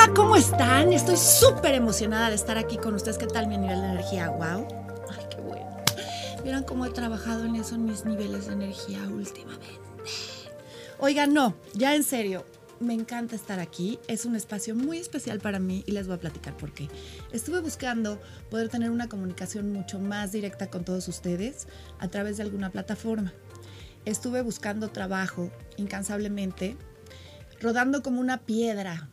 Hola, ¿cómo están? Estoy súper emocionada de estar aquí con ustedes. ¿Qué tal mi nivel de energía? ¡Wow! ¡Ay, qué bueno! Vieran cómo he trabajado en eso, en mis niveles de energía últimamente. Oigan, no, ya en serio, me encanta estar aquí. Es un espacio muy especial para mí y les voy a platicar por qué. Estuve buscando poder tener una comunicación mucho más directa con todos ustedes a través de alguna plataforma. Estuve buscando trabajo incansablemente, rodando como una piedra,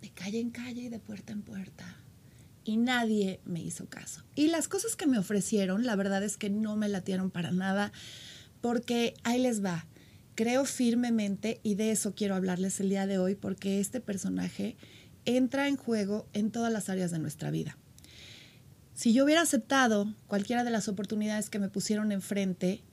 de calle en calle y de puerta en puerta. Y nadie me hizo caso. Y las cosas que me ofrecieron, la verdad es que no me latieron para nada, porque ahí les va creo firmemente, y de eso quiero hablarles el día de hoy, porque este personaje entra en juego en todas las áreas de nuestra vida. Si yo hubiera aceptado cualquiera de las oportunidades que me pusieron enfrente,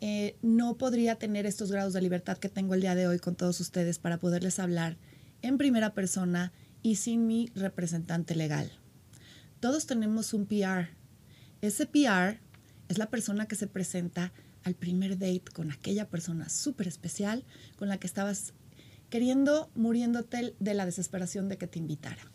eh, no podría tener estos grados de libertad que tengo el día de hoy con todos ustedes para poderles hablar en primera persona y sin mi representante legal. Todos tenemos un PR. Ese PR es la persona que se presenta al primer date con aquella persona súper especial con la que estabas queriendo, muriéndote de la desesperación de que te invitara.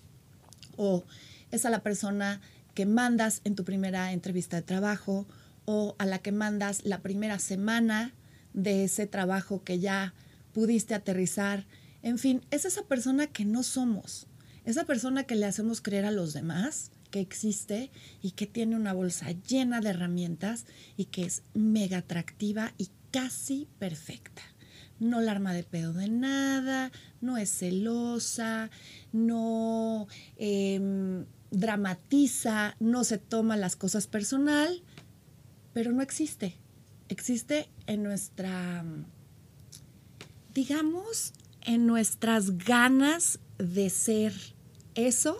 O es a la persona que mandas en tu primera entrevista de trabajo o a la que mandas la primera semana de ese trabajo que ya pudiste aterrizar. En fin, es esa persona que no somos, esa persona que le hacemos creer a los demás que existe y que tiene una bolsa llena de herramientas y que es mega atractiva y casi perfecta. No la arma de pedo de nada, no es celosa, no em, dramatiza, no se toma las cosas personal, pero no existe. Existe en nuestra, digamos, en nuestras ganas de ser eso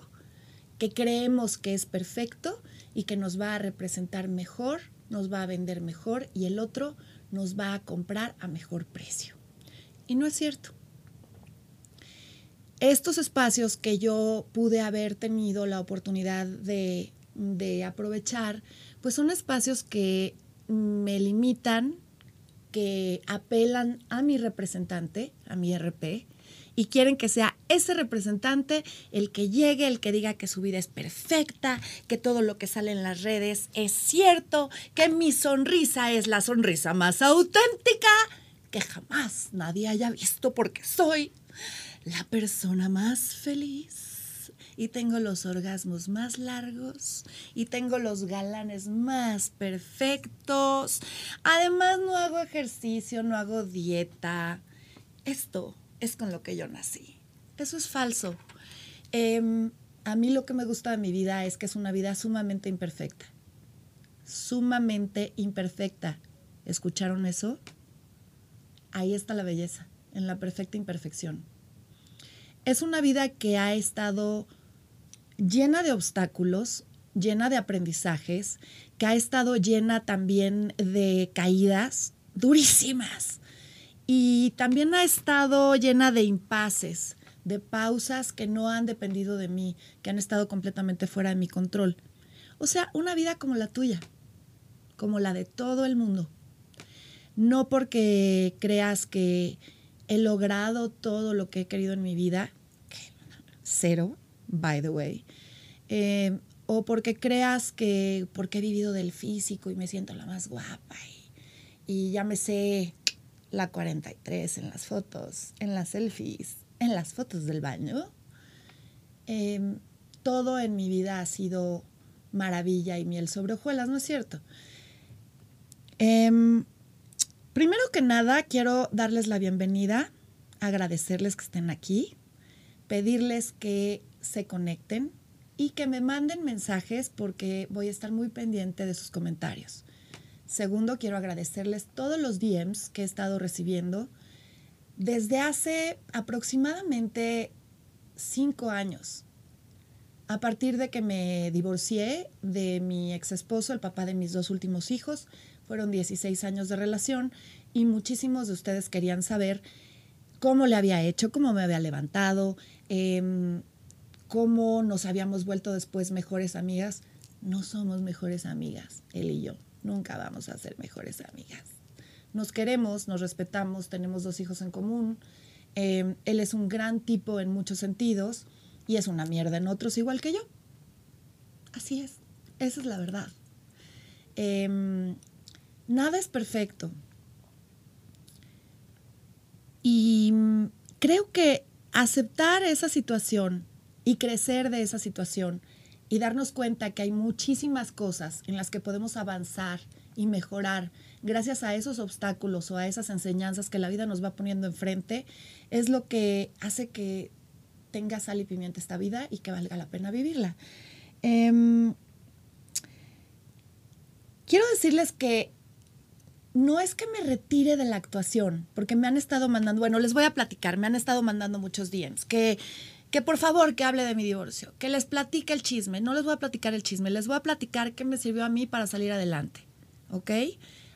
que creemos que es perfecto y que nos va a representar mejor, nos va a vender mejor y el otro nos va a comprar a mejor precio. Y no es cierto. Estos espacios que yo pude haber tenido la oportunidad de, de aprovechar, pues son espacios que me limitan, que apelan a mi representante, a mi RP, y quieren que sea ese representante el que llegue, el que diga que su vida es perfecta, que todo lo que sale en las redes es cierto, que mi sonrisa es la sonrisa más auténtica que jamás nadie haya visto porque soy la persona más feliz y tengo los orgasmos más largos y tengo los galanes más perfectos. Además no hago ejercicio, no hago dieta. Esto es con lo que yo nací. Eso es falso. Em, a mí lo que me gusta de mi vida es que es una vida sumamente imperfecta. Sumamente imperfecta. ¿Escucharon eso? Ahí está la belleza, en la perfecta imperfección. Es una vida que ha estado llena de obstáculos, llena de aprendizajes, que ha estado llena también de caídas durísimas y también ha estado llena de impases, de pausas que no han dependido de mí, que han estado completamente fuera de mi control. O sea, una vida como la tuya, como la de todo el mundo. No porque creas que he logrado todo lo que he querido en mi vida, cero, by the way, eh, o porque creas que porque he vivido del físico y me siento la más guapa y, ya me sé la 43 en las fotos, en las selfies, en las fotos del baño. Em, todo en mi vida ha sido maravilla y miel sobre hojuelas, ¿no es cierto? Em, primero que nada, quiero darles la bienvenida, agradecerles que estén aquí, pedirles que se conecten y que me manden mensajes porque voy a estar muy pendiente de sus comentarios. Segundo, quiero agradecerles todos los DMs que he estado recibiendo desde hace aproximadamente cinco años. A partir de que me divorcié de mi ex esposo, el papá de mis dos últimos hijos, fueron 16 años de relación y muchísimos de ustedes querían saber cómo le había hecho, cómo me había levantado, em, cómo nos habíamos vuelto después mejores amigas. No somos mejores amigas, él y yo nunca vamos a ser mejores amigas. Nos queremos, nos respetamos, tenemos dos hijos en común, Em, él es un gran tipo en muchos sentidos y es una mierda en otros igual que yo. Así es, esa es la verdad. Em, nada es perfecto. Y mm, creo que aceptar esa situación y crecer de esa situación y darnos cuenta que hay muchísimas cosas en las que podemos avanzar y mejorar gracias a esos obstáculos o a esas enseñanzas que la vida nos va poniendo enfrente, es lo que hace que tenga sal y pimienta esta vida y que valga la pena vivirla. Em, quiero decirles que no es que me retire de la actuación, porque me han estado mandando, bueno, les voy a platicar, me han estado mandando muchos DMs, que, que por favor que hable de mi divorcio, que les platique el chisme, no les voy a platicar el chisme, les voy a platicar qué me sirvió a mí para salir adelante, ¿ok?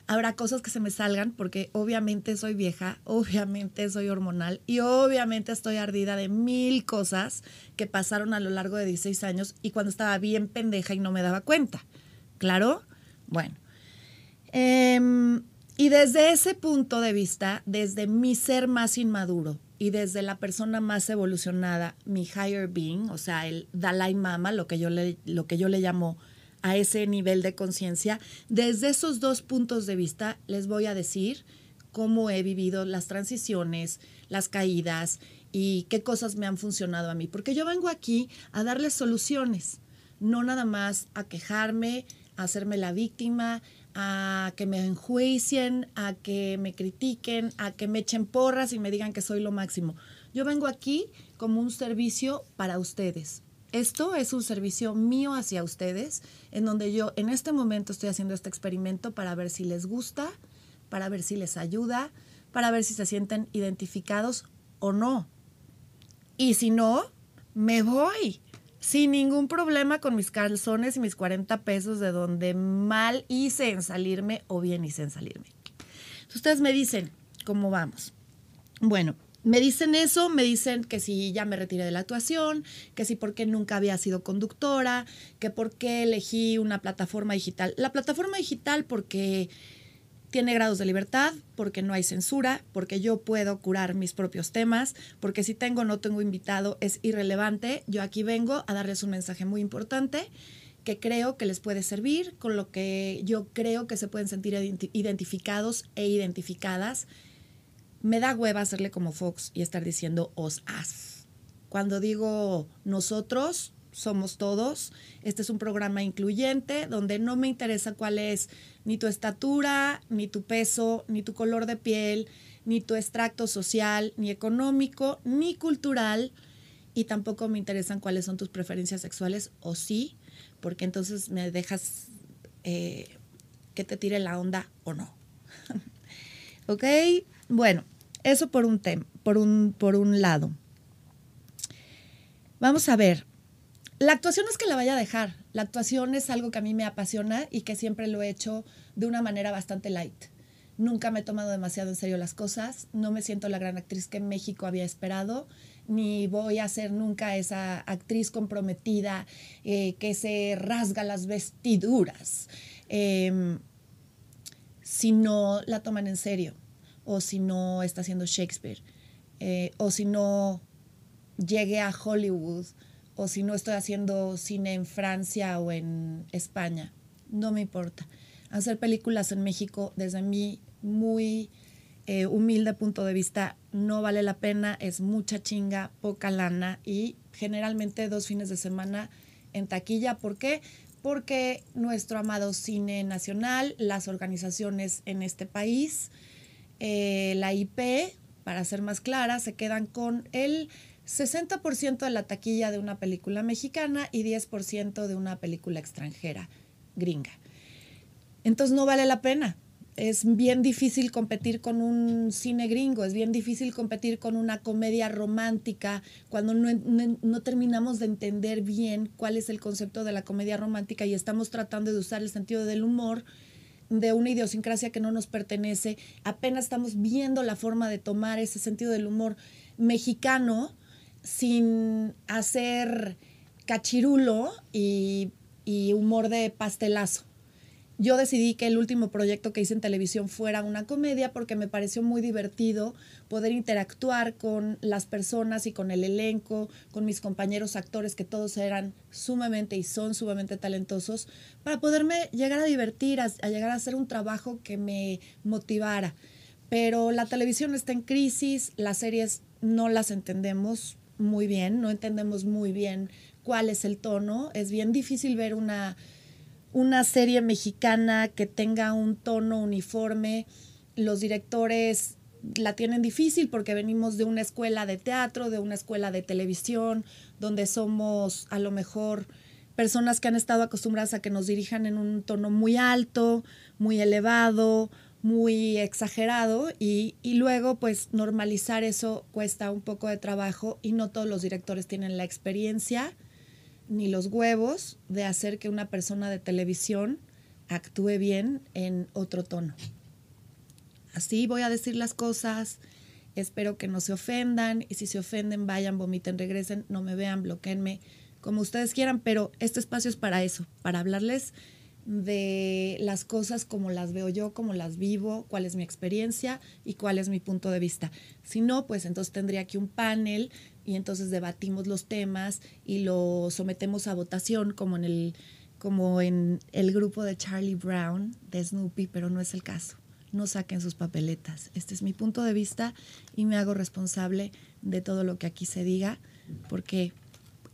Habrá cosas que se me salgan porque obviamente soy vieja, obviamente soy hormonal y obviamente estoy ardida de mil cosas que pasaron a lo largo de 16 años y cuando estaba bien pendeja y no me daba cuenta. ¿Claro? Bueno. Em, y desde ese punto de vista, desde mi ser más inmaduro y desde la persona más evolucionada, mi higher being, o sea, el Dalai Mama, lo que yo le, lo que yo le llamo a ese nivel de conciencia, desde esos dos puntos de vista les voy a decir cómo he vivido las transiciones, las caídas y qué cosas me han funcionado a mí. Porque yo vengo aquí a darles soluciones, no nada más a quejarme, a hacerme la víctima, a que me enjuicien, a que me critiquen, a que me echen porras y me digan que soy lo máximo. Yo vengo aquí como un servicio para ustedes. Esto es un servicio mío hacia ustedes, en donde yo en este momento estoy haciendo este experimento para ver si les gusta, para ver si les ayuda, para ver si se sienten identificados o no. Y si no, me voy sin ningún problema con mis calzones y mis 40 pesos de donde mal hice en salirme o bien hice en salirme. ustedes me dicen, ¿cómo vamos? Bueno, me dicen eso, me dicen que si ya me retiré de la actuación, que si porque nunca había sido conductora, que por qué elegí una plataforma digital. La plataforma digital porque tiene grados de libertad, porque no hay censura, porque yo puedo curar mis propios temas, porque si tengo o no tengo invitado es irrelevante. Yo aquí vengo a darles un mensaje muy importante que creo que les puede servir, con lo que yo creo que se pueden sentir identificados e identificadas. Me da hueva hacerle como Fox y estar diciendo os as. Cuando digo nosotros, somos todos. Este es un programa incluyente donde no me interesa cuál es ni tu estatura, ni tu peso, ni tu color de piel, ni tu extracto social, ni económico, ni cultural. Y tampoco me interesan cuáles son tus preferencias sexuales, o sí, porque entonces me dejas eh, que te tire la onda o no. ¿Ok? Bueno, eso por un, por un, por un lado. Vamos a ver, la actuación es que la vaya a dejar. La actuación es algo que a mí me apasiona y que siempre lo he hecho de una manera bastante light. Nunca me he tomado demasiado en serio las cosas, no me siento la gran actriz que México había esperado, ni voy a ser nunca esa actriz comprometida eh, que se rasga las vestiduras, em, si no la toman en serio, o si no está haciendo Shakespeare, eh, o si no llegue a Hollywood o si no estoy haciendo cine en Francia o en España. No me importa. Hacer películas en México, desde mi muy eh, humilde punto de vista, no vale la pena, es mucha chinga, poca lana y generalmente dos fines de semana en taquilla. ¿Por qué? Porque nuestro amado cine nacional, las organizaciones en este país, eh, la IP, para ser más clara, se quedan con el 60% de la taquilla de una película mexicana y 10% de una película extranjera, gringa. Entonces no vale la pena. Es bien difícil competir con un cine gringo, es bien difícil competir con una comedia romántica cuando no, terminamos de entender bien cuál es el concepto de la comedia romántica y estamos tratando de usar el sentido del humor de una idiosincrasia que no nos pertenece. Apenas estamos viendo la forma de tomar ese sentido del humor mexicano sin hacer cachirulo y, humor de pastelazo. yo decidí que el último proyecto que hice en televisión fuera una comedia porque me pareció muy divertido poder interactuar con las personas y con el elenco, con mis compañeros actores que todos eran sumamente y son sumamente talentosos, para poderme llegar a divertir, a, llegar a hacer un trabajo que me motivara. Pero la televisión está en crisis, las series no las entendemos muy bien, no entendemos muy bien cuál es el tono, es bien difícil ver una una serie mexicana que tenga un tono uniforme. Los directores la tienen difícil porque venimos de una escuela de teatro, de una escuela de televisión, donde somos a lo mejor personas que han estado acostumbradas a que nos dirijan en un tono muy alto, muy elevado, muy exagerado y, y, luego pues normalizar eso cuesta un poco de trabajo y no todos los directores tienen la experiencia ni los huevos de hacer que una persona de televisión actúe bien en otro tono. Así voy a decir las cosas, espero que no se ofendan y si se ofenden vayan, vomiten, regresen, no me vean, bloqueenme, como ustedes quieran, pero este espacio es para eso, para hablarles de las cosas como las veo yo, como las vivo, cuál es mi experiencia y cuál es mi punto de vista. Si no, pues entonces tendría aquí un panel y entonces debatimos los temas y lo sometemos a votación como en el como en el grupo de Charlie Brown de Snoopy, pero no es el caso. No saquen sus papeletas. Este es mi punto de vista y me hago responsable de todo lo que aquí se diga porque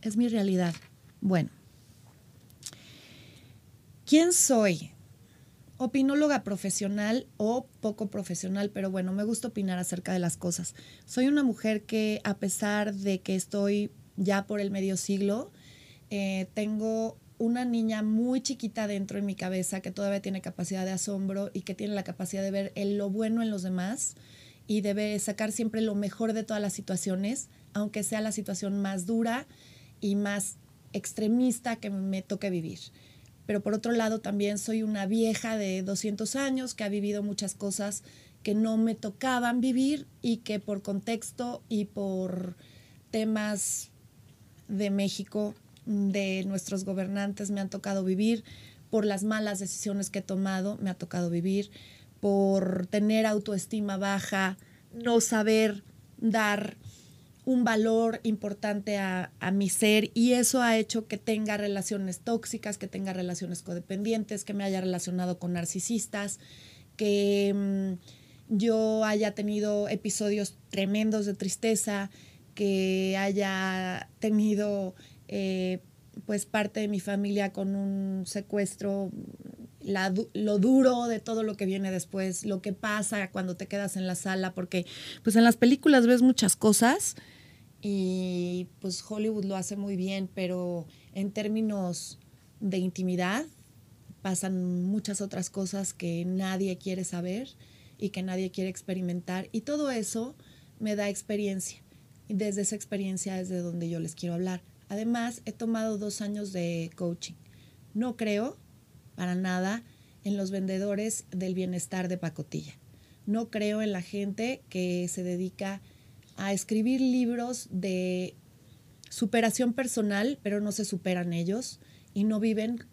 es mi realidad. Bueno, ¿quién soy? opinóloga profesional o poco profesional, pero bueno, me gusta opinar acerca de las cosas. Soy una mujer que a pesar de que estoy ya por el medio siglo, eh, tengo una niña muy chiquita dentro en mi cabeza que todavía tiene capacidad de asombro y que tiene la capacidad de ver lo bueno en los demás y debe sacar siempre lo mejor de todas las situaciones, aunque sea la situación más dura y más extremista que me toque vivir pero por otro lado también soy una vieja de 200 años que ha vivido muchas cosas que no me tocaban vivir y que por contexto y por temas de México, de nuestros gobernantes, me han tocado vivir, por las malas decisiones que he tomado, me ha tocado vivir, por tener autoestima baja, no saber dar un valor importante a, mi ser y eso ha hecho que tenga relaciones tóxicas, que tenga relaciones codependientes, que me haya relacionado con narcisistas, que mm, yo haya tenido episodios tremendos de tristeza, que haya tenido eh, pues parte de mi familia con un secuestro, lo duro de todo lo que viene después, lo que pasa cuando te quedas en la sala, porque pues en las películas ves muchas cosas y pues Hollywood lo hace muy bien, pero en términos de intimidad pasan muchas otras cosas que nadie quiere saber y que nadie quiere experimentar y todo eso me da experiencia y desde esa experiencia es de donde yo les quiero hablar. Además, he tomado dos años de coaching. No creo para nada en los vendedores del bienestar de pacotilla. No creo en la gente que se dedica a escribir libros de superación personal, pero no se superan ellos y no viven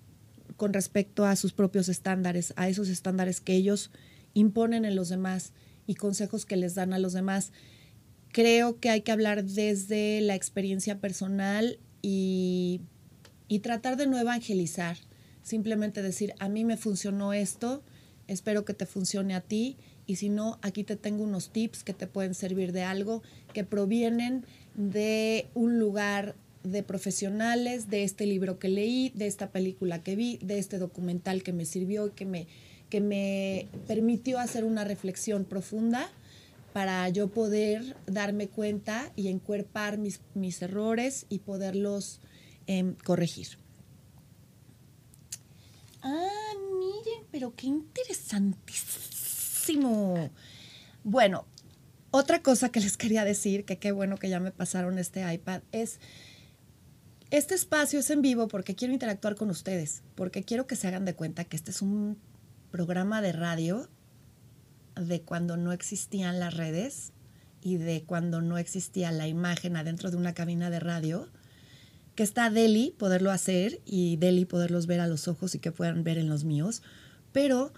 con respecto a sus propios estándares, a esos estándares que ellos imponen en los demás y consejos que les dan a los demás. Creo que hay que hablar desde la experiencia personal y, y tratar de no evangelizar, simplemente decir, a mí me funcionó esto, espero que te funcione a ti y si no, aquí te tengo unos tips que te pueden servir de algo, que provienen de un lugar de profesionales, de este libro que leí, de esta película que vi, de este documental que me sirvió y que me, que me permitió hacer una reflexión profunda para yo poder darme cuenta y encuerpar mis, mis errores y poderlos em, corregir. Ah, miren, pero qué interesantísimo bueno, otra cosa que les quería decir, que qué bueno que ya me pasaron este iPad, es, este espacio es en vivo porque quiero interactuar con ustedes, porque quiero que se hagan de cuenta que este es un programa de radio de cuando no existían las redes y de cuando no existía la imagen adentro de una cabina de radio, que está Deli poderlo hacer y Deli poderlos ver a los ojos y que puedan ver en los míos, pero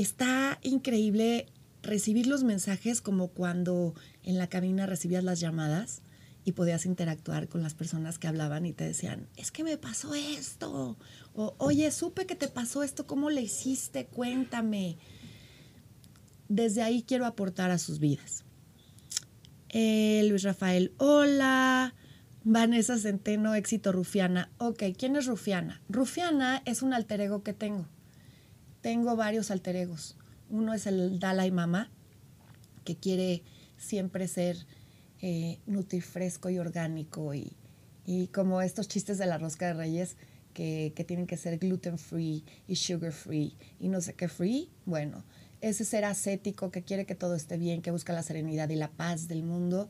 está increíble recibir los mensajes como cuando en la cabina recibías las llamadas y podías interactuar con las personas que hablaban y te decían, es que me pasó esto, o oye, supe que te pasó esto, ¿cómo le hiciste? Cuéntame. Desde ahí quiero aportar a sus vidas. Eh, Luis Rafael, hola. Vanessa Centeno, éxito Rufiana. Ok, ¿quién es Rufiana? Rufiana es un alter ego que tengo. Tengo varios alter egos. Uno es el Dalai Mama, que quiere siempre ser eh, nutrifresco y orgánico y, como estos chistes de la rosca de reyes que, que tienen que ser gluten free y sugar free y no sé qué free. Bueno, ese ser ascético que quiere que todo esté bien, que busca la serenidad y la paz del mundo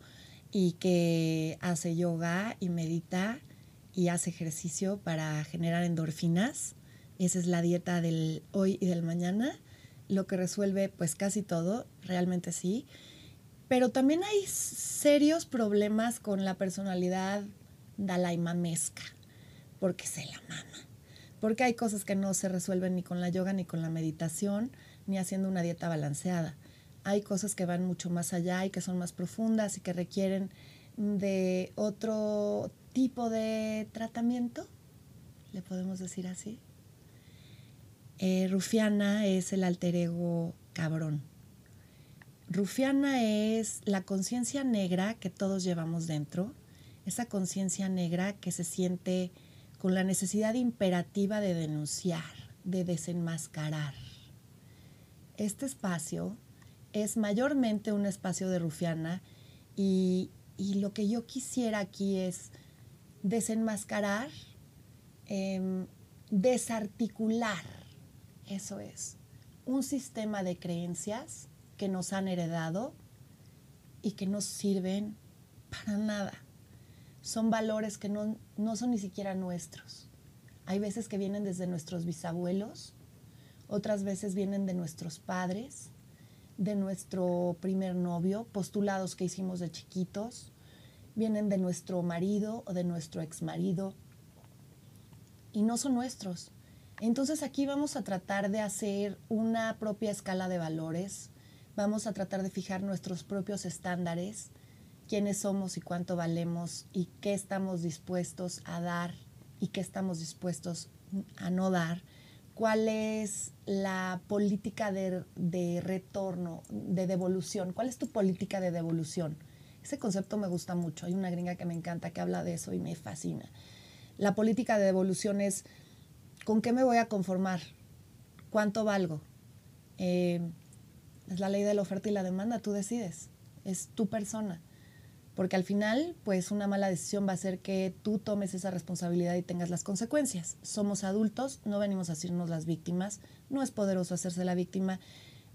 y que hace yoga y medita y hace ejercicio para generar endorfinas. Esa es la dieta del hoy y del mañana, lo que resuelve pues casi todo, realmente sí. Pero también hay serios problemas con la personalidad dalaimamesca, porque se la mama. Porque hay cosas que no se resuelven ni con la yoga, ni con la meditación, ni haciendo una dieta balanceada hay cosas que van mucho más allá y que son más profundas y que requieren de otro tipo de tratamiento, le podemos decir así. Eh, Rufiana es el alter ego cabrón. Rufiana es la conciencia negra que todos llevamos dentro, esa conciencia negra que se siente con la necesidad imperativa de denunciar, de desenmascarar. Este espacio es mayormente un espacio de rufiana y, lo que yo quisiera aquí es desenmascarar, em, desarticular, eso es, un sistema de creencias que nos han heredado y que no sirven para nada. Son valores que no, no son ni siquiera nuestros. Hay veces que vienen desde nuestros bisabuelos, otras veces vienen de nuestros padres, de nuestro primer novio, postulados que hicimos de chiquitos, vienen de nuestro marido o de nuestro ex marido y no son nuestros. Entonces aquí vamos a tratar de hacer una propia escala de valores, vamos a tratar de fijar nuestros propios estándares, quiénes somos y cuánto valemos y qué estamos dispuestos a dar y qué estamos dispuestos a no dar cuál es la política de, retorno, de devolución, cuál es tu política de devolución. Ese concepto me gusta mucho. Hay una gringa que me encanta que habla de eso y me fascina. La política de devolución es con qué me voy a conformar, cuánto valgo. Eh, es la ley de la oferta y la demanda, tú decides, es tu persona porque al final, pues una mala decisión va a ser que tú tomes esa responsabilidad y tengas las consecuencias. Somos adultos, no venimos a hacernos las víctimas, no es poderoso hacerse la víctima.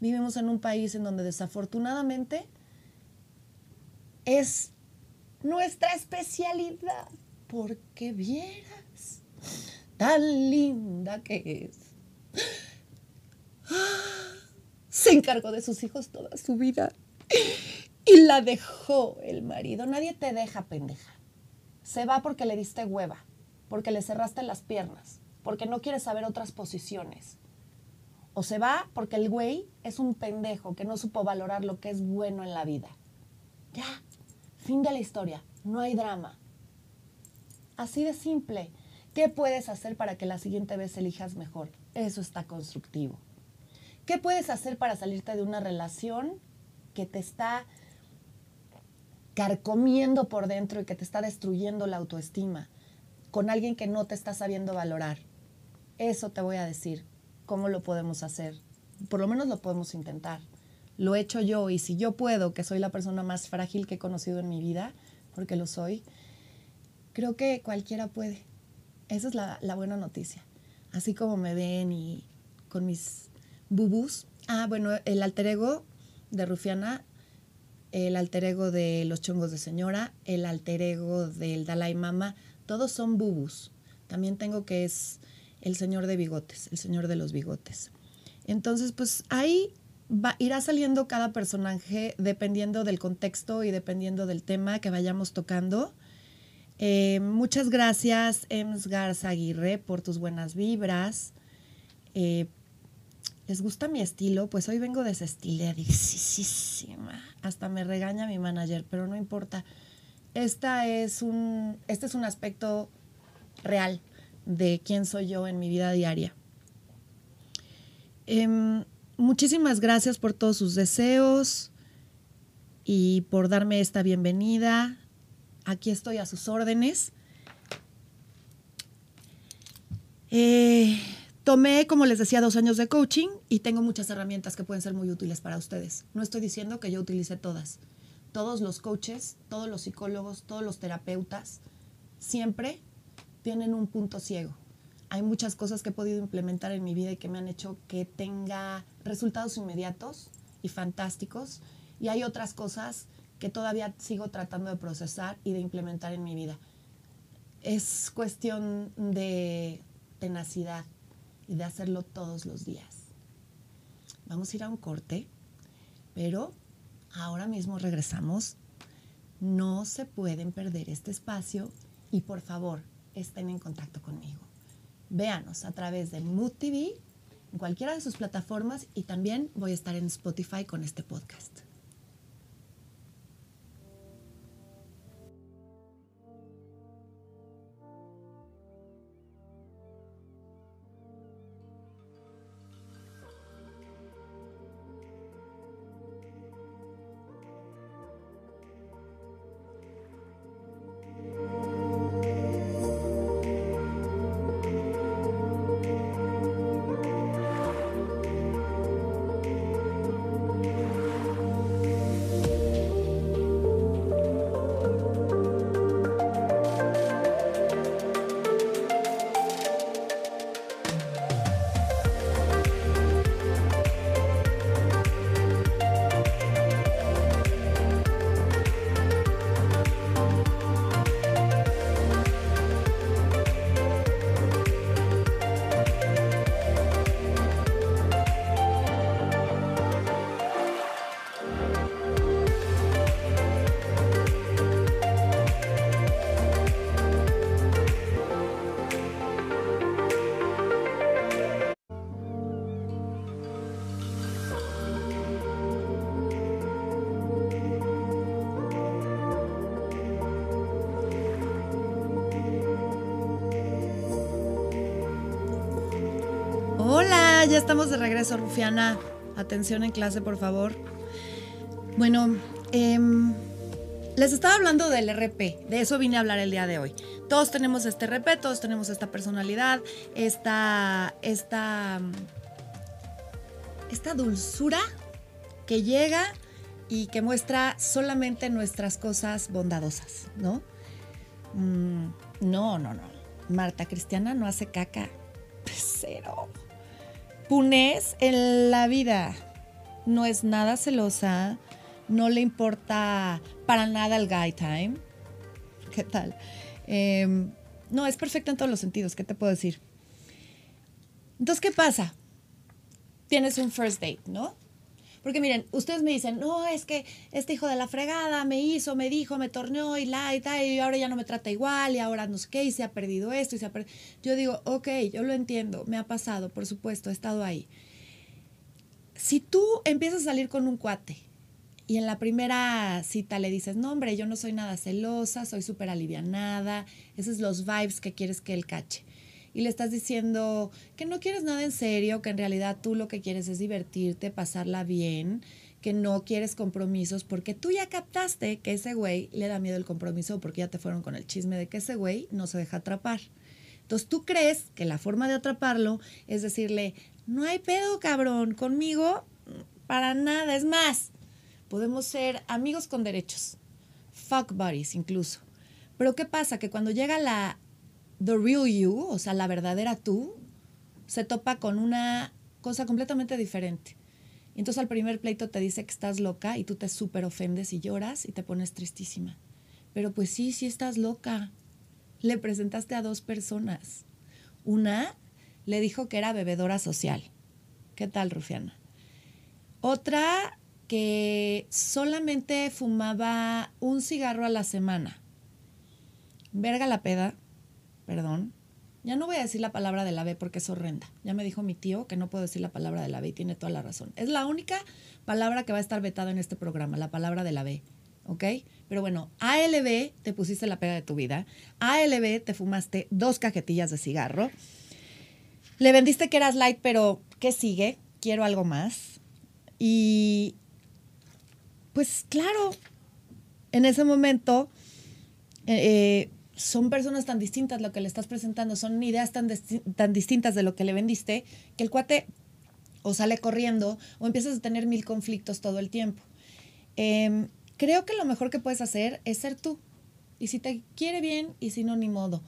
Vivimos en un país en donde desafortunadamente es nuestra especialidad, porque vieras tan linda que es. Se encargó de sus hijos toda su vida y la dejó el marido. Nadie te deja, pendeja. Se va porque le diste hueva, porque le cerraste las piernas, porque no quiere saber otras posiciones. O se va porque el güey es un pendejo que no supo valorar lo que es bueno en la vida. Ya, fin de la historia, no hay drama. Así de simple. ¿Qué puedes hacer para que la siguiente vez elijas mejor? Eso está constructivo. ¿Qué puedes hacer para salirte de una relación que te está carcomiendo por dentro y que te está destruyendo la autoestima, con alguien que no te está sabiendo valorar. Eso te voy a decir, cómo lo podemos hacer. Por lo menos lo podemos intentar. Lo he hecho yo y si yo puedo, que soy la persona más frágil que he conocido en mi vida, porque lo soy, creo que cualquiera puede. Esa es la, la buena noticia. Así como me ven y con mis bubus. Ah, bueno, el alter ego de Rufiana el alter ego de los chongos de señora, el alter ego del Dalai Mama, todos son bubus. También tengo que es el señor de bigotes, el señor de los bigotes. Entonces, pues ahí va, irá saliendo cada personaje dependiendo del contexto y dependiendo del tema que vayamos tocando. Eh, muchas gracias, Ems Garza Aguirre, por tus buenas vibras. Eh, ¿Les gusta mi estilo? Pues hoy vengo desestiladísima. Hasta me regaña mi manager, pero no importa. Esta es un, este es un aspecto real de quién soy yo en mi vida diaria. Em, muchísimas gracias por todos sus deseos y por darme esta bienvenida. Aquí estoy a sus órdenes. Eh, tomé, como les decía, dos años de coaching y tengo muchas herramientas que pueden ser muy útiles para ustedes. No estoy diciendo que yo utilice todas. Todos los coaches, todos los psicólogos, todos los terapeutas, siempre tienen un punto ciego. Hay muchas cosas que he podido implementar en mi vida y que me han hecho que tenga resultados inmediatos y fantásticos. Y hay otras cosas que todavía sigo tratando de procesar y de implementar en mi vida. Es cuestión de tenacidad y de hacerlo todos los días. Vamos a ir a un corte, pero ahora mismo regresamos. No se pueden perder este espacio y por favor estén en contacto conmigo. Véanos a través de Mood TV, en cualquiera de sus plataformas y también voy a estar en Spotify con este podcast. Estamos de regreso, Rufiana. Atención en clase, por favor. Bueno, em, les estaba hablando del RP, de eso vine a hablar el día de hoy. Todos tenemos este RP, todos tenemos esta personalidad, esta, esta, esta dulzura que llega y que muestra solamente nuestras cosas bondadosas, ¿no? Mm, no, no, no. Marta Cristiana no hace caca. Cero. Punés en la vida no es nada celosa, no le importa para nada el guy time. ¿Qué tal? Em, no, es perfecta en todos los sentidos, ¿qué te puedo decir? Entonces, ¿qué pasa? Tienes un first date, ¿no? Porque miren, ustedes me dicen, no, es que este hijo de la fregada me hizo, me dijo, me torneó y la y tal, y ahora ya no me trata igual, y ahora no sé qué, y se ha perdido esto, y se ha perdido. Yo digo, ok, yo lo entiendo, me ha pasado, por supuesto, he estado ahí. Si tú empiezas a salir con un cuate y en la primera cita le dices, no, hombre, yo no soy nada celosa, soy súper alivianada, esos son los vibes que quieres que él cache y le estás diciendo que no quieres nada en serio, que en realidad tú lo que quieres es divertirte, pasarla bien, que no quieres compromisos, porque tú ya captaste que ese güey le da miedo el compromiso porque ya te fueron con el chisme de que ese güey no se deja atrapar. Entonces tú crees que la forma de atraparlo es decirle, no hay pedo, cabrón, conmigo, para nada, es más, podemos ser amigos con derechos, fuck buddies incluso. Pero ¿qué pasa? Que cuando llega la the real you, o sea, la verdadera tú, se topa con una cosa completamente diferente. Entonces al primer pleito te dice que estás loca y tú te súper ofendes y lloras y te pones tristísima. Pero pues sí, sí estás loca. Le presentaste a dos personas. Una le dijo que era bebedora social. ¿Qué tal, Rufiana? Otra que solamente fumaba un cigarro a la semana. Verga la peda, perdón. Ya no voy a decir la palabra de la B porque es horrenda. Ya me dijo mi tío que no puedo decir la palabra de la B y tiene toda la razón. Es la única palabra que va a estar vetada en este programa, la palabra de la B. ¿Ok? Pero bueno, ALB te pusiste la pega de tu vida. ALB te fumaste dos cajetillas de cigarro. Le vendiste que eras light, pero ¿qué sigue? Quiero algo más. Y pues claro, en ese momento eh, son personas tan distintas lo que le estás presentando, son ideas tan, tan distintas de lo que le vendiste, que el cuate o sale corriendo o empiezas a tener mil conflictos todo el tiempo. Em, creo que lo mejor que puedes hacer es ser tú. Y si te quiere bien y si no, ni modo.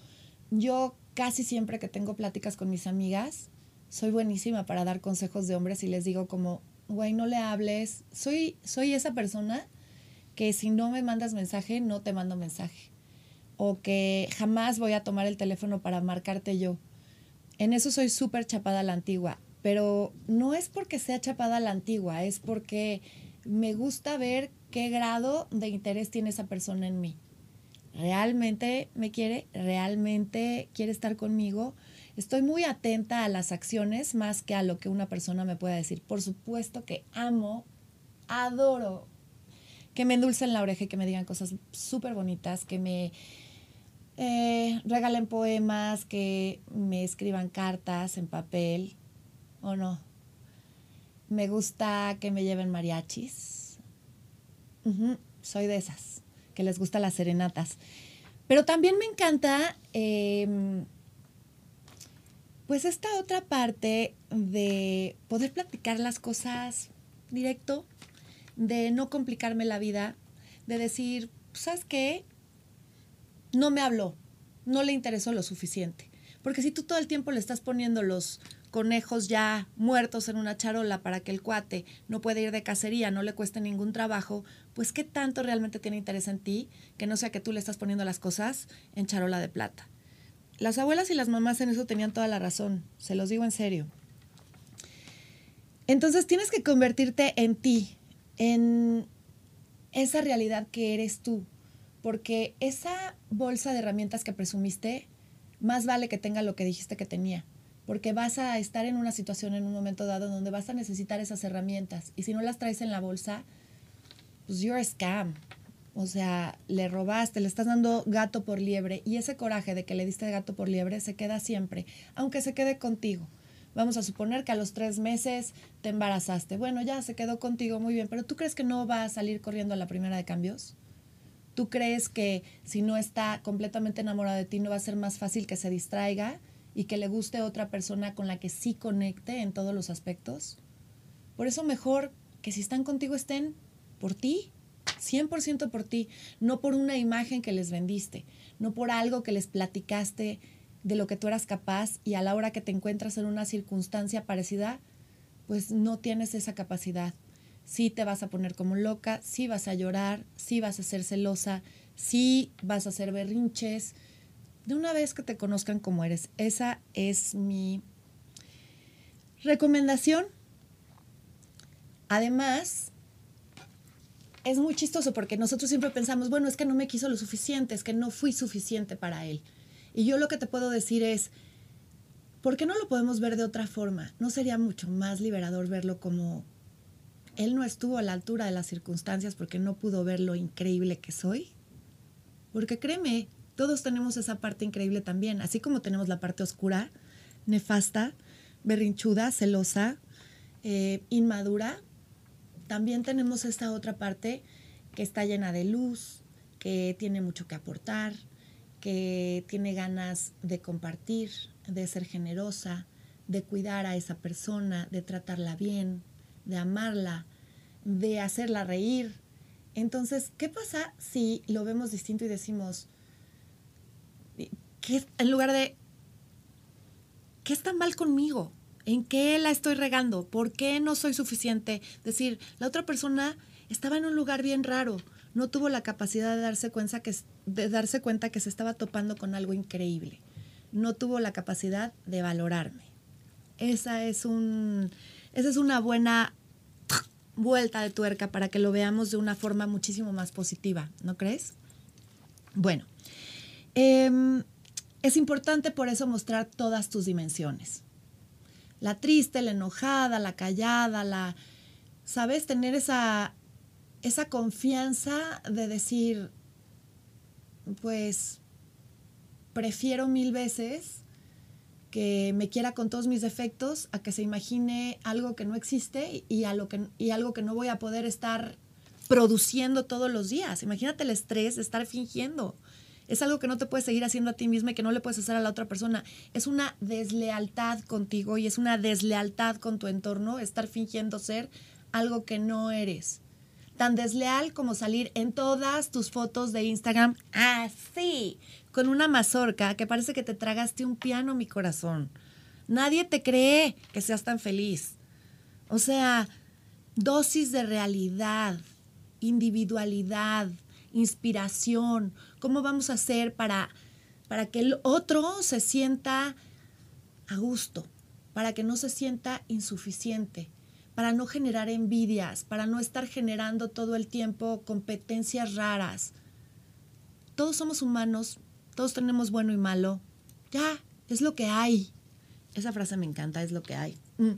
Yo casi siempre que tengo pláticas con mis amigas, soy buenísima para dar consejos de hombres y les digo como, güey, no le hables. Soy, soy esa persona que si no me mandas mensaje, no te mando mensaje o que jamás voy a tomar el teléfono para marcarte yo. En eso soy súper chapada a la antigua, pero no es porque sea chapada a la antigua, es porque me gusta ver qué grado de interés tiene esa persona en mí. ¿Realmente me quiere? ¿Realmente quiere estar conmigo? Estoy muy atenta a las acciones más que a lo que una persona me pueda decir. Por supuesto que amo, adoro que me endulcen la oreja y que me digan cosas súper bonitas, que me eh, regalen poemas, que me escriban cartas en papel, ¿o no? Me gusta que me lleven mariachis. soy de esas, que les gustan las serenatas. Pero también me encanta, em, pues, esta otra parte de poder platicar las cosas directo, de no complicarme la vida, de decir, ¿sabes qué? No me habló, no le interesó lo suficiente. Porque si tú todo el tiempo le estás poniendo los conejos ya muertos en una charola para que el cuate no pueda ir de cacería, no le cueste ningún trabajo, pues qué tanto realmente tiene interés en ti que no sea que tú le estás poniendo las cosas en charola de plata. Las abuelas y las mamás en eso tenían toda la razón, se los digo en serio. Entonces tienes que convertirte en ti, en esa realidad que eres tú, porque esa bolsa de herramientas que presumiste, más vale que tenga lo que dijiste que tenía, porque vas a estar en una situación en un momento dado donde vas a necesitar esas herramientas y si no las traes en la bolsa, pues you're a scam. O sea, le robaste, le estás dando gato por liebre y ese coraje de que le diste gato por liebre se queda siempre, aunque se quede contigo. Vamos a suponer que a los tres meses te embarazaste. Bueno, ya se quedó contigo muy bien, pero ¿tú crees que no va a salir corriendo a la primera de cambios? ¿Tú crees que si no está completamente enamorado de ti no va a ser más fácil que se distraiga y que le guste otra persona con la que sí conecte en todos los aspectos? Por eso mejor que si están contigo estén por ti, 100% por ti, no por una imagen que les vendiste, no por algo que les platicaste de lo que tú eras capaz y a la hora que te encuentras en una circunstancia parecida, pues no tienes esa capacidad sí te vas a poner como loca, sí vas a llorar, sí vas a ser celosa, sí vas a hacer berrinches. De una vez que te conozcan como eres, esa es mi recomendación. Además, es muy chistoso porque nosotros siempre pensamos, bueno, es que no me quiso lo suficiente, es que no fui suficiente para él. Y yo lo que te puedo decir es, ¿por qué no lo podemos ver de otra forma? ¿No sería mucho más liberador verlo como él no estuvo a la altura de las circunstancias porque no pudo ver lo increíble que soy. Porque créeme, todos tenemos esa parte increíble también, así como tenemos la parte oscura, nefasta, berrinchuda, celosa, eh, inmadura, también tenemos esta otra parte que está llena de luz, que tiene mucho que aportar, que tiene ganas de compartir, de ser generosa, de cuidar a esa persona, de tratarla bien, de amarla, de hacerla reír. Entonces, ¿qué pasa si lo vemos distinto y decimos, que en lugar de, ¿qué está mal conmigo? ¿En qué la estoy regando? ¿Por qué no soy suficiente? Decir, la otra persona estaba en un lugar bien raro, no tuvo la capacidad de darse cuenta que se estaba topando con algo increíble. No tuvo la capacidad de valorarme. Esa es, un, esa es una buena vuelta de tuerca para que lo veamos de una forma muchísimo más positiva, ¿no crees? Bueno, em, es importante por eso mostrar todas tus dimensiones. La triste, la enojada, la callada, la, ¿sabes? Tener esa, esa confianza de decir, pues, prefiero mil veces que me quiera con todos mis defectos a que se imagine algo que no existe y, a lo que, y algo que no voy a poder estar produciendo todos los días. Imagínate el estrés de estar fingiendo. Es algo que no te puedes seguir haciendo a ti misma y que no le puedes hacer a la otra persona. Es una deslealtad contigo y es una deslealtad con tu entorno estar fingiendo ser algo que no eres. Tan desleal como salir en todas tus fotos de Instagram así, con una mazorca que parece que te tragaste un piano, mi corazón. Nadie te cree que seas tan feliz. O sea, dosis de realidad, individualidad, inspiración, cómo vamos a hacer para, para que el otro se sienta a gusto, para que no se sienta insuficiente, para no generar envidias, para no estar generando todo el tiempo competencias raras. Todos somos humanos, todos tenemos bueno y malo. Ya, es lo que hay. Esa frase me encanta, es lo que hay. Mm.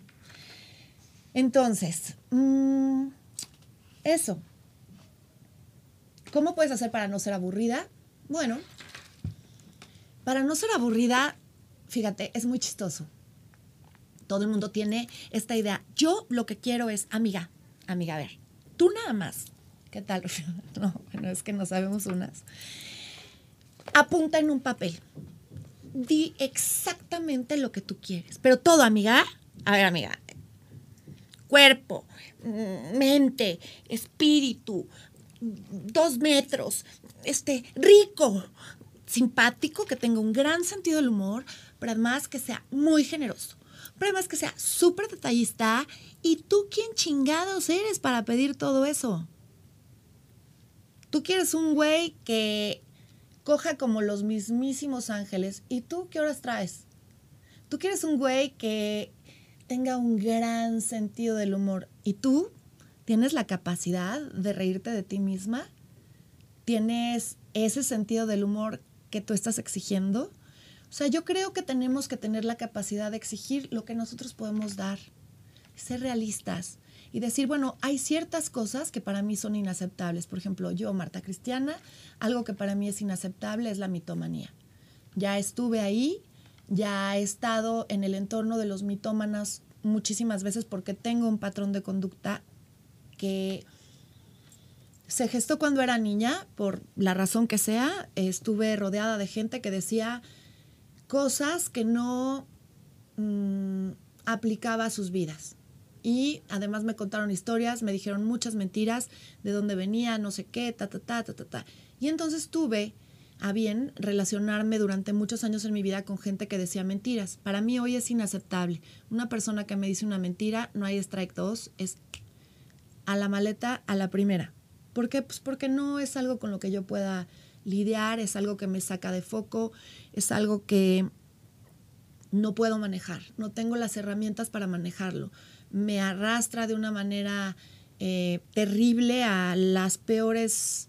Entonces, mm, eso, ¿Cómo puedes hacer para no ser aburrida? Bueno, para no ser aburrida, fíjate, es muy chistoso. Todo el mundo tiene esta idea. Yo lo que quiero es, amiga, amiga, a ver, tú nada más. ¿Qué tal? No, bueno, es que no sabemos unas. Apunta en un papel. Di exactamente lo que tú quieres. Pero todo, amiga. A ver, amiga. Cuerpo, mm, mente, espíritu, dos metros, este, rico, simpático, que tenga un gran sentido del humor, pero además que sea muy generoso. Pero además que sea súper detallista. ¿Y tú quién chingados eres para pedir todo eso? Tú quieres un güey que coja como los mismísimos ángeles. ¿Y tú qué horas traes? Tú quieres un güey que tenga un gran sentido del humor. ¿Y tú ¿Tienes la capacidad de reírte de ti misma? ¿Tienes ese sentido del humor que tú estás exigiendo? O sea, yo creo que tenemos que tener la capacidad de exigir lo que nosotros podemos dar, ser realistas y decir, bueno, hay ciertas cosas que para mí son inaceptables. Por ejemplo, yo, Marta Cristiana, algo que para mí es inaceptable es la mitomanía. Ya estuve ahí, ya he estado en el entorno de los mitómanos muchísimas veces porque tengo un patrón de conducta que se gestó cuando era niña, por la razón que sea, estuve rodeada de gente que decía cosas que no mm, aplicaba a sus vidas. Y además me contaron historias, me dijeron muchas mentiras, de dónde venía, no sé qué, ta, ta, ta, ta, ta, ta. Y entonces tuve a bien relacionarme durante muchos años en mi vida con gente que decía mentiras. Para mí hoy es inaceptable. Una persona que me dice una mentira, no hay strike 2, es a la maleta a la primera. ¿Por qué? Pues porque no es algo con lo que yo pueda lidiar, es algo que me saca de foco, es algo que no puedo manejar, no tengo las herramientas para manejarlo. Me arrastra de una manera eh, terrible a las peores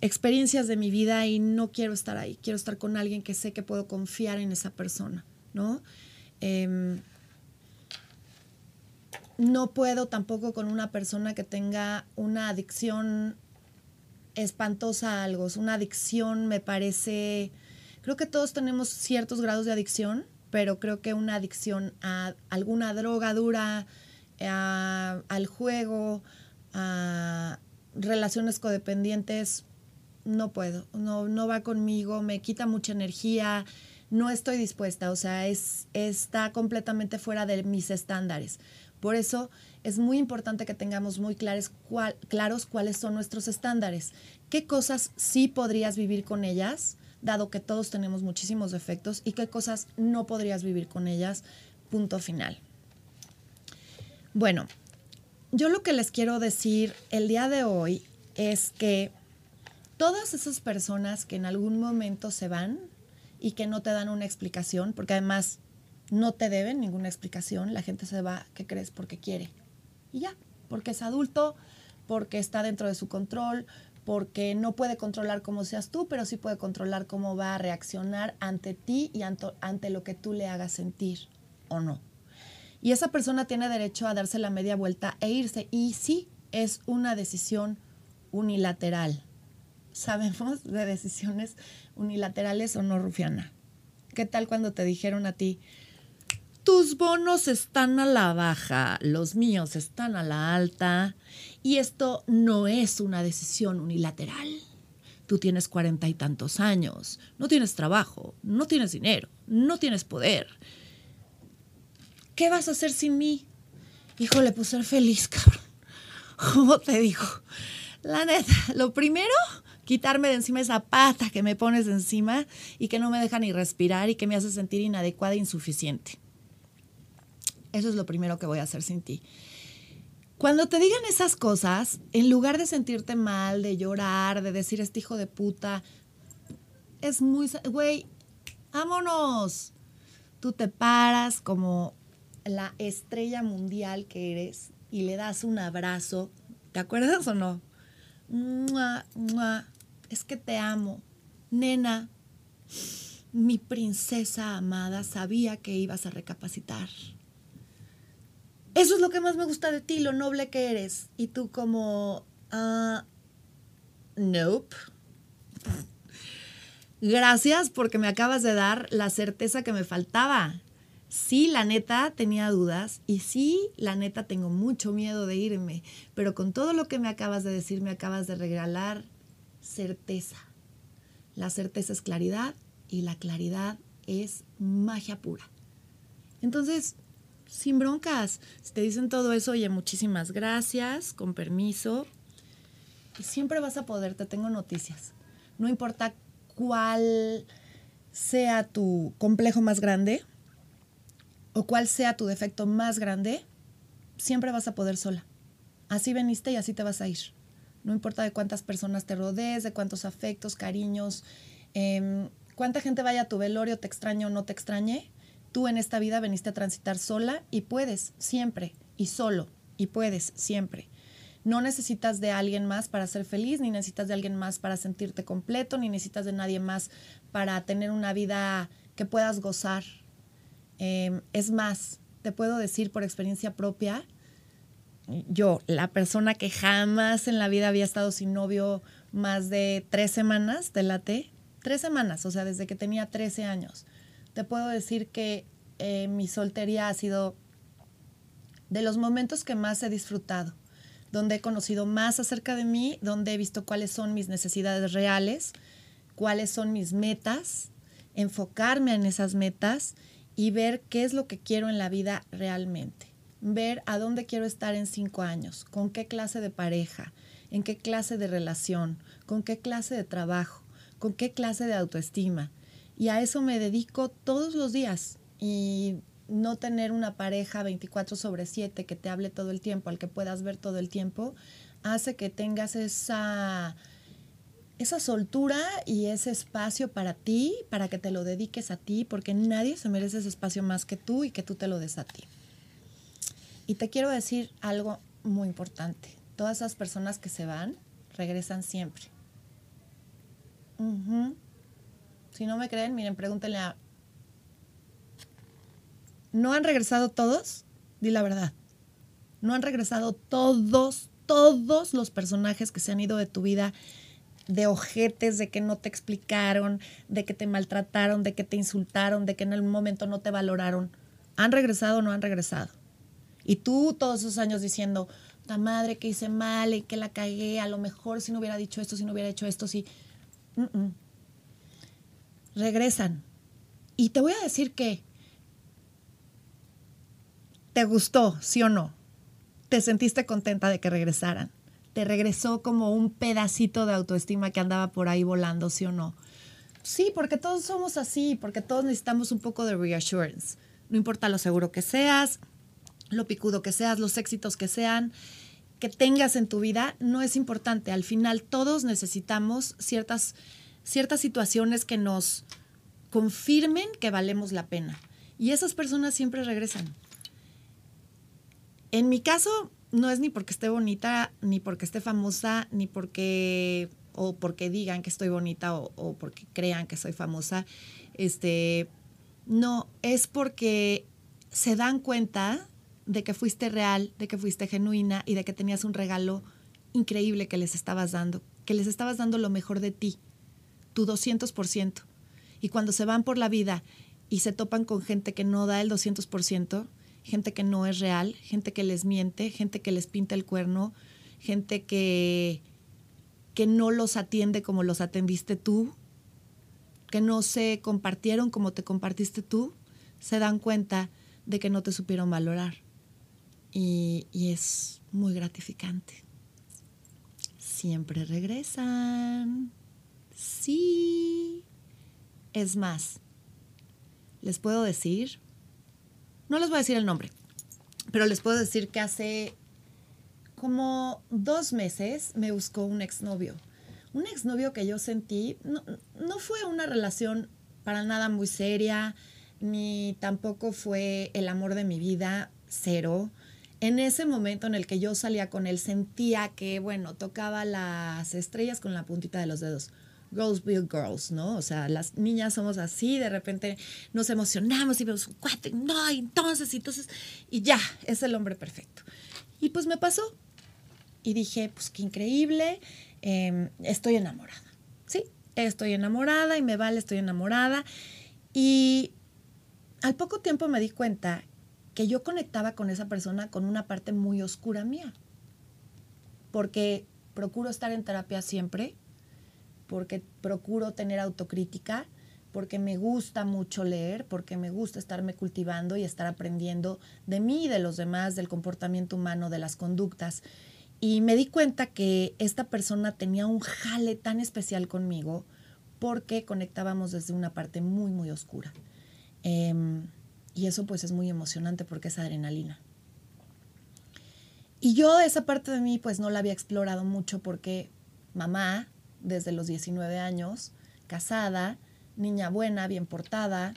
experiencias de mi vida y no quiero estar ahí, quiero estar con alguien que sé que puedo confiar en esa persona, ¿no? Em, no puedo tampoco con una persona que tenga una adicción espantosa a algo. Una adicción me parece, creo que todos tenemos ciertos grados de adicción, pero creo que una adicción a alguna droga dura, al juego, a relaciones codependientes, no puedo, no, no va conmigo, me quita mucha energía, no estoy dispuesta, o sea, es, está completamente fuera de mis estándares. Por eso es muy importante que tengamos muy claros, claros cuáles son nuestros estándares. ¿Qué cosas sí podrías vivir con ellas, dado que todos tenemos muchísimos defectos, y qué cosas no podrías vivir con ellas? Punto final. Bueno, yo lo que les quiero decir el día de hoy es que todas esas personas que en algún momento se van y que no te dan una explicación, porque además no te deben ninguna explicación, la gente se va, ¿qué crees? Porque quiere. Y ya, porque es adulto, porque está dentro de su control, porque no puede controlar cómo seas tú, pero sí puede controlar cómo va a reaccionar ante ti y ante, lo que tú le hagas sentir o no. Y esa persona tiene derecho a darse la media vuelta e irse. Y sí, es una decisión unilateral. Sabemos de decisiones unilaterales o no, Rufiana. ¿Qué tal cuando te dijeron a ti, tus bonos están a la baja, los míos están a la alta, y esto no es una decisión unilateral? Tú tienes cuarenta y tantos años, no tienes trabajo, no tienes dinero, no tienes poder. ¿Qué vas a hacer sin mí? Híjole, pues ser feliz, cabrón. ¿Cómo te digo? La neta, lo primero, quitarme de encima esa pata que me pones encima y que no me deja ni respirar y que me hace sentir inadecuada e insuficiente. Eso es lo primero que voy a hacer sin ti. Cuando te digan esas cosas, en lugar de sentirte mal, de llorar, de decir este hijo de puta, es muy, güey, vámonos. Tú te paras como la estrella mundial que eres y le das un abrazo. ¿Te acuerdas o no? Es que te amo. Nena, mi princesa amada sabía que ibas a recapacitar. Eso es lo que más me gusta de ti, lo noble que eres. Y tú como, uh, nope. Gracias porque me acabas de dar la certeza que me faltaba sí, la neta tenía dudas y sí, la neta tengo mucho miedo de irme, pero con todo lo que me acabas de decir, me acabas de regalar certeza. La certeza es claridad y la claridad es magia pura. Entonces, sin broncas, si te dicen todo eso, oye, muchísimas gracias, con permiso. Y siempre vas a poder, te tengo noticias. No importa cuál sea tu complejo más grande, o cuál sea tu defecto más grande, siempre vas a poder sola. Así veniste y así te vas a ir. No importa de cuántas personas te rodees, de cuántos afectos, cariños, em, cuánta gente vaya a tu velorio, te extrañe o no te extrañe, tú en esta vida veniste a transitar sola y puedes siempre y solo y puedes siempre. No necesitas de alguien más para ser feliz, ni necesitas de alguien más para sentirte completo, ni necesitas de nadie más para tener una vida que puedas gozar Em, es más, te puedo decir por experiencia propia, yo, la persona que jamás en la vida había estado sin novio más de tres semanas, te late, tres semanas, o sea, desde que tenía 13 años, te puedo decir que eh, mi soltería ha sido de los momentos que más he disfrutado, donde he conocido más acerca de mí, donde he visto cuáles son mis necesidades reales, cuáles son mis metas, enfocarme en esas metas y ver qué es lo que quiero en la vida realmente. Ver a dónde quiero estar en cinco años, con qué clase de pareja, en qué clase de relación, con qué clase de trabajo, con qué clase de autoestima. Y a eso me dedico todos los días. Y no tener una pareja 24 sobre 7 que te hable todo el tiempo, al que puedas ver todo el tiempo, hace que tengas esa esa soltura y ese espacio para ti, para que te lo dediques a ti, porque nadie se merece ese espacio más que tú y que tú te lo des a ti. Y te quiero decir algo muy importante. Todas esas personas que se van, regresan siempre. Si no me creen, miren, pregúntenle a... ¿No han regresado todos? Di la verdad. No han regresado todos, todos los personajes que se han ido de tu vida de ojetes, de que no te explicaron, de que te maltrataron, de que te insultaron, de que en algún momento no te valoraron. ¿Han regresado o no han regresado? Y tú todos esos años diciendo, la madre que hice mal y que la cagué, a lo mejor si no hubiera dicho esto, si no hubiera hecho esto, sí. Regresan. Y te voy a decir que te gustó, sí o no. Te sentiste contenta de que regresaran te regresó como un pedacito de autoestima que andaba por ahí volando, ¿sí o no? Sí, porque todos somos así, porque todos necesitamos un poco de reassurance. No importa lo seguro que seas, lo picudo que seas, los éxitos que sean, que tengas en tu vida, no es importante. Al final todos necesitamos ciertas, ciertas situaciones que nos confirmen que valemos la pena. Y esas personas siempre regresan. En mi caso, no es ni porque esté bonita, ni porque esté famosa, ni porque o porque digan que estoy bonita o, porque crean que soy famosa. Este, no, es porque se dan cuenta de que fuiste real, de que fuiste genuina y de que tenías un regalo increíble que les estabas dando, que les estabas dando lo mejor de ti, tu 200%. Y cuando se van por la vida y se topan con gente que no da el 200%, gente que no es real, gente que les miente, gente que les pinta el cuerno, gente que, que no los atiende como los atendiste tú, que no se compartieron como te compartiste tú, se dan cuenta de que no te supieron valorar. Y, y es muy gratificante. Siempre regresan. Sí. Es más, les puedo decir no les voy a decir el nombre, pero les puedo decir que hace como dos meses me buscó un exnovio. Un exnovio que yo sentí, no, no fue una relación para nada muy seria, ni tampoco fue el amor de mi vida, cero. En ese momento en el que yo salía con él, sentía que, bueno, tocaba las estrellas con la puntita de los dedos. Girls Build Girls, ¿no? O sea, las niñas somos así, de repente nos emocionamos y vemos un cuate, no, entonces, y entonces, y ya, es el hombre perfecto. Y pues me pasó. Y dije, pues qué increíble, em, estoy enamorada. Sí, estoy enamorada y me vale, estoy enamorada. Y al poco tiempo me di cuenta que yo conectaba con esa persona con una parte muy oscura mía. Porque procuro estar en terapia siempre porque procuro tener autocrítica, porque me gusta mucho leer, porque me gusta estarme cultivando y estar aprendiendo de mí y de los demás, del comportamiento humano, de las conductas. Y me di cuenta que esta persona tenía un jale tan especial conmigo porque conectábamos desde una parte muy, muy oscura. Em, y eso pues es muy emocionante porque es adrenalina. Y yo esa parte de mí pues no la había explorado mucho porque mamá, desde los 19 años, casada, niña buena, bien portada,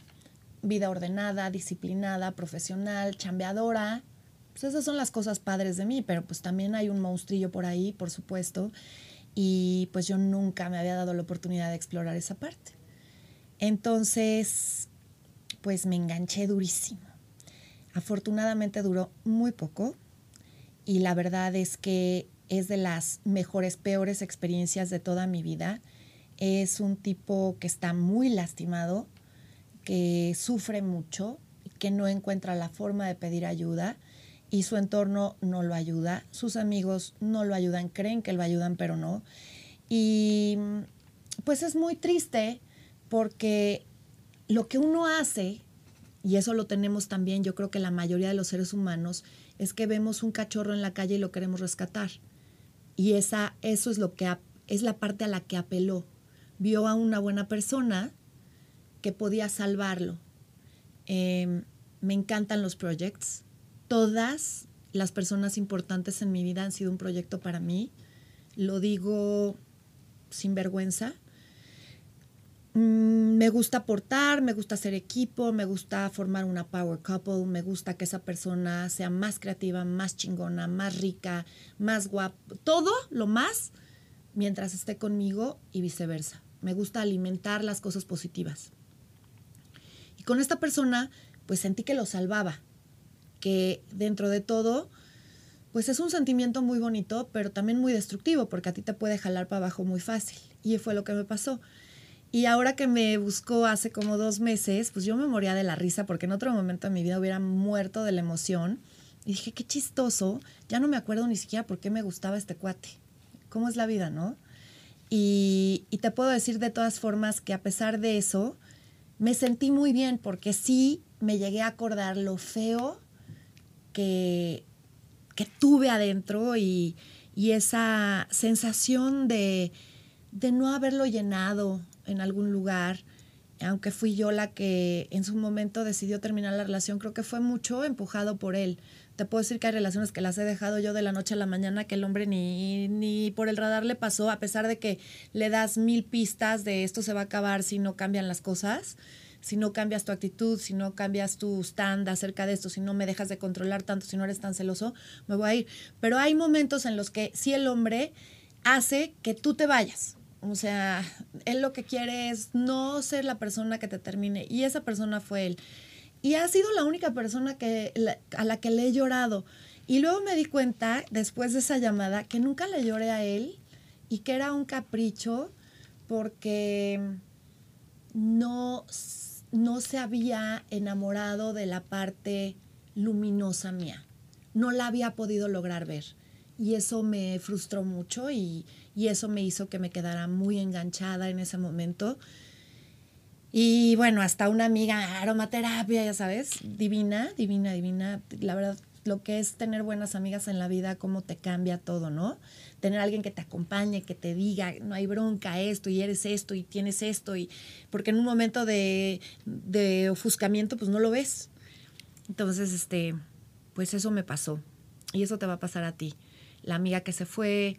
vida ordenada, disciplinada, profesional, chambeadora. Pues esas son las cosas padres de mí, pero pues también hay un monstrillo por ahí, por supuesto, y pues yo nunca me había dado la oportunidad de explorar esa parte. Entonces, pues me enganché durísimo. Afortunadamente duró muy poco y la verdad es que es de las mejores, peores experiencias de toda mi vida. Es un tipo que está muy lastimado, que sufre mucho, que no encuentra la forma de pedir ayuda y su entorno no lo ayuda, sus amigos no lo ayudan, creen que lo ayudan, pero no. Y pues es muy triste porque lo que uno hace, y eso lo tenemos también, yo creo que la mayoría de los seres humanos, es que vemos un cachorro en la calle y lo queremos rescatar. Y esa, eso es lo que es la parte a la que apeló. Vio a una buena persona que podía salvarlo. Em, me encantan los proyectos. Todas las personas importantes en mi vida han sido un proyecto para mí. Lo digo sin vergüenza. Mm, me gusta aportar, me gusta hacer equipo, me gusta formar una power couple, me gusta que esa persona sea más creativa, más chingona, más rica, más guapa, todo lo más mientras esté conmigo y viceversa. Me gusta alimentar las cosas positivas. Y con esta persona, pues sentí que lo salvaba, que dentro de todo, pues es un sentimiento muy bonito, pero también muy destructivo, porque a ti te puede jalar para abajo muy fácil. Y fue lo que me pasó. Y ahora que me buscó hace como dos meses, pues yo me moría de la risa porque en otro momento de mi vida hubiera muerto de la emoción. Y dije, qué chistoso, ya no me acuerdo ni siquiera por qué me gustaba este cuate. ¿Cómo es la vida, no? Y, te puedo decir de todas formas que a pesar de eso, me sentí muy bien porque sí me llegué a acordar lo feo que, que tuve adentro y, y esa sensación de, de no haberlo llenado, en algún lugar, aunque fui yo la que en su momento decidió terminar la relación, creo que fue mucho empujado por él. Te puedo decir que hay relaciones que las he dejado yo de la noche a la mañana, que el hombre ni, ni por el radar le pasó, a pesar de que le das mil pistas de esto se va a acabar si no cambian las cosas. si no cambias tu actitud, si no cambias tu stand acerca de esto, si no me dejas de controlar tanto, si no eres tan celoso, me voy a ir. Pero hay momentos en los que sí el hombre hace que tú te vayas. O sea, él lo que quiere es no ser la persona que te termine. Y esa persona fue él. Y ha sido la única persona que, a la que le he llorado. Y luego me di cuenta, después de esa llamada, que nunca le lloré a él y que era un capricho porque no, no se había enamorado de la parte luminosa mía. No la había podido lograr ver. Y eso me frustró mucho y, y eso me hizo que me quedara muy enganchada en ese momento. Y bueno, hasta una amiga, aromaterapia, ya sabes, divina, divina, divina. La verdad, lo que es tener buenas amigas en la vida, cómo te cambia todo, ¿no? Tener alguien que te acompañe, que te diga, no hay bronca, esto, y eres esto, y tienes esto, y porque en un momento de, de ofuscamiento, pues no lo ves. Entonces, este, pues eso me pasó. Y eso te va a pasar a ti. La amiga que se fue,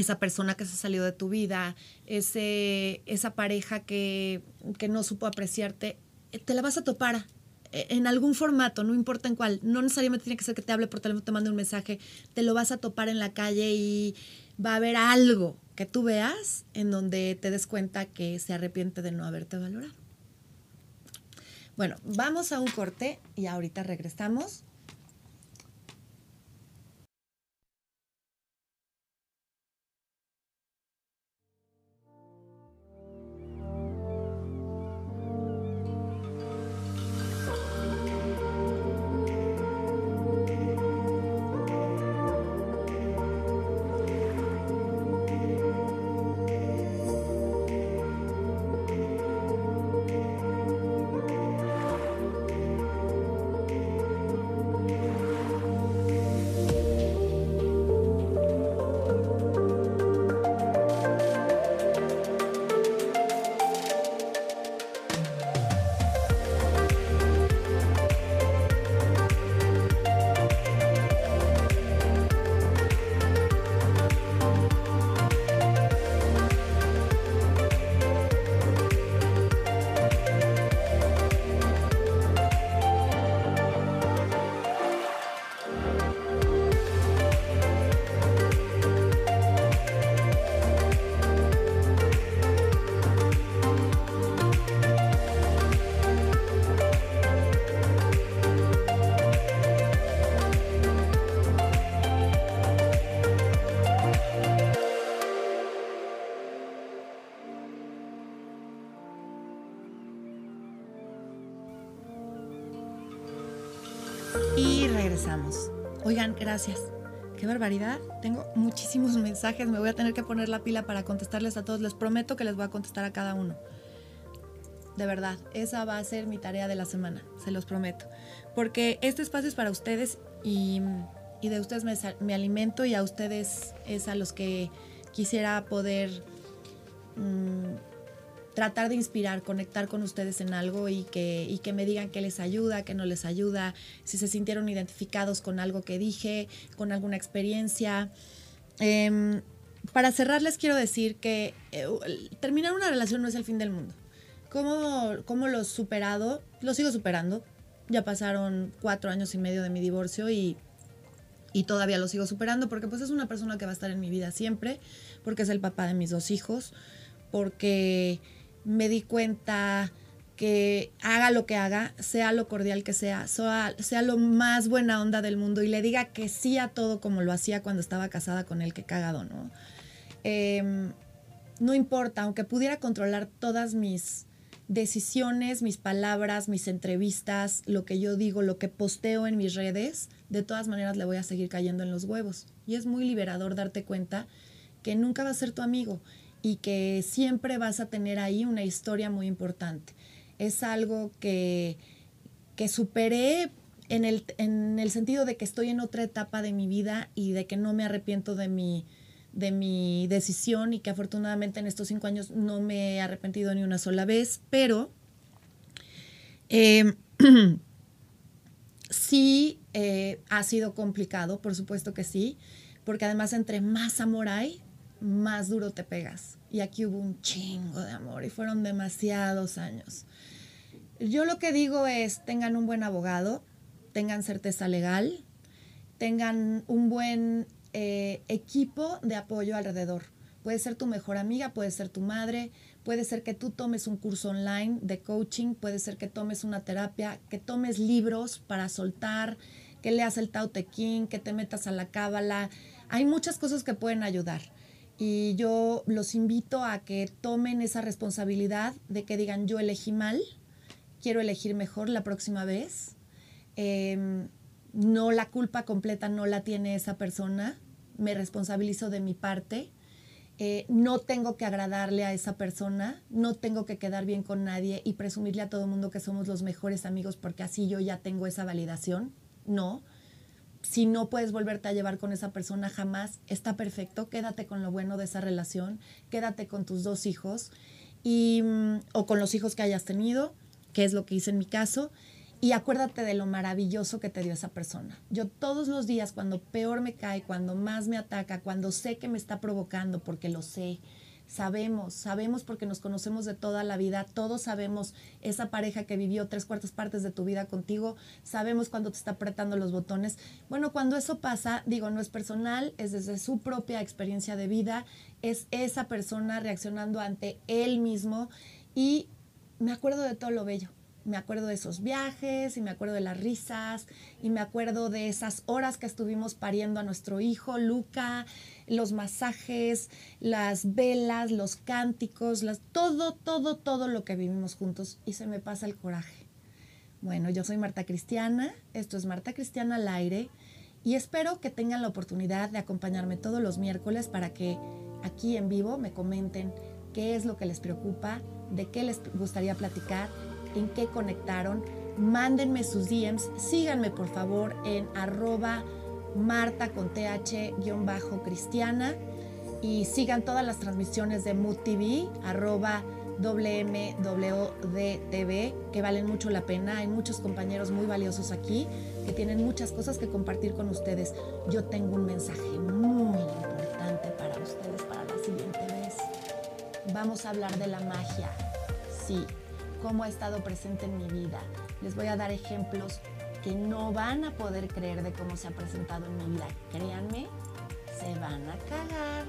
esa persona que se salió de tu vida, ese, esa pareja que, que no supo apreciarte, eh, te la vas a topar eh, en algún formato, no importa en cuál. No necesariamente tiene que ser que te hable por teléfono, te mande un mensaje, te lo vas a topar en la calle y va a haber algo que tú veas en donde te des cuenta que se arrepiente de no haberte valorado. Bueno, vamos a un corte y ahorita regresamos. Y regresamos. Oigan, gracias. Qué barbaridad. Tengo muchísimos mensajes. Me voy a tener que poner la pila para contestarles a todos. Les prometo que les voy a contestar a cada uno. De verdad, esa va a ser mi tarea de la semana, se los prometo. Porque este espacio es para ustedes y, de ustedes me, alimento y a ustedes es a los que quisiera poder mm, tratar de inspirar, conectar con ustedes en algo y que, que me digan qué les ayuda, qué no les ayuda, si se sintieron identificados con algo que dije, con alguna experiencia. Em, para cerrar les quiero decir que eh, terminar una relación no es el fin del mundo. ¿Cómo, ¿Cómo lo he superado? Lo sigo superando. Ya pasaron cuatro años y medio de mi divorcio y, y todavía lo sigo superando porque pues es una persona que va a estar en mi vida siempre, porque es el papá de mis dos hijos, porque me di cuenta que haga lo que haga, sea lo cordial que sea, sea, sea, lo más buena onda del mundo y le diga que sí a todo como lo hacía cuando estaba casada con él, que cagado, ¿no? Em, no importa, aunque pudiera controlar todas mis decisiones, mis palabras, mis entrevistas, lo que yo digo, lo que posteo en mis redes, de todas maneras le voy a seguir cayendo en los huevos. Y es muy liberador darte cuenta que nunca va a ser tu amigo y que siempre vas a tener ahí una historia muy importante. Es algo que, que superé en el, en el, sentido de que estoy en otra etapa de mi vida y de que no me arrepiento de mi, de mi decisión y que afortunadamente en estos cinco años no me he arrepentido ni una sola vez, pero em, sí eh, ha sido complicado, por supuesto que sí, porque además entre más amor hay, más duro te pegas. Y aquí hubo un chingo de amor y fueron demasiados años. Yo lo que digo es, tengan un buen abogado, tengan certeza legal, tengan un buen eh, equipo de apoyo alrededor. Puede ser tu mejor amiga, puede ser tu madre, puede ser que tú tomes un curso online de coaching, puede ser que tomes una terapia, que tomes libros para soltar, que leas el Tao Te Ching, que te metas a la cábala. Hay muchas cosas que pueden ayudar. Y yo los invito a que tomen esa responsabilidad de que digan, yo elegí mal, quiero elegir mejor la próxima vez. Em, no la culpa completa no la tiene esa persona, me responsabilizo de mi parte. Eh, no tengo que agradarle a esa persona, no tengo que quedar bien con nadie y presumirle a todo el mundo que somos los mejores amigos porque así yo ya tengo esa validación. No. Si no puedes volverte a llevar con esa persona jamás, está perfecto. Quédate con lo bueno de esa relación, quédate con tus dos hijos y, mm, o con los hijos que hayas tenido, que es lo que hice en mi caso y acuérdate de lo maravilloso que te dio esa persona. Yo todos los días, cuando peor me cae, cuando más me ataca, cuando sé que me está provocando, porque lo sé, sabemos, sabemos porque nos conocemos de toda la vida, todos sabemos esa pareja que vivió tres cuartas partes de tu vida contigo, sabemos cuando te está apretando los botones. Bueno, cuando eso pasa, digo, no es personal, es desde su propia experiencia de vida, es esa persona reaccionando ante él mismo y me acuerdo de todo lo bello me acuerdo de esos viajes y me acuerdo de las risas y me acuerdo de esas horas que estuvimos pariendo a nuestro hijo Luca, los masajes, las velas, los cánticos, todo, todo, todo lo que vivimos juntos y se me pasa el coraje. Bueno, yo soy Marta Cristiana, esto es Marta Cristiana al aire y espero que tengan la oportunidad de acompañarme todos los miércoles para que aquí en vivo me comenten qué es lo que les preocupa, de qué les gustaría platicar en qué conectaron. Mándenme sus DMs, síganme por favor en arroba marta con th-cristiana y sigan todas las transmisiones de Mood TV, arroba WMWDTV, que valen mucho la pena. Hay muchos compañeros muy valiosos aquí que tienen muchas cosas que compartir con ustedes. Yo tengo un mensaje muy importante para ustedes para la siguiente vez. Vamos a hablar de la magia. Sí, cómo ha estado presente en mi vida. Les voy a dar ejemplos que no van a poder creer de cómo se ha presentado en mi vida. Créanme, se van a cagar.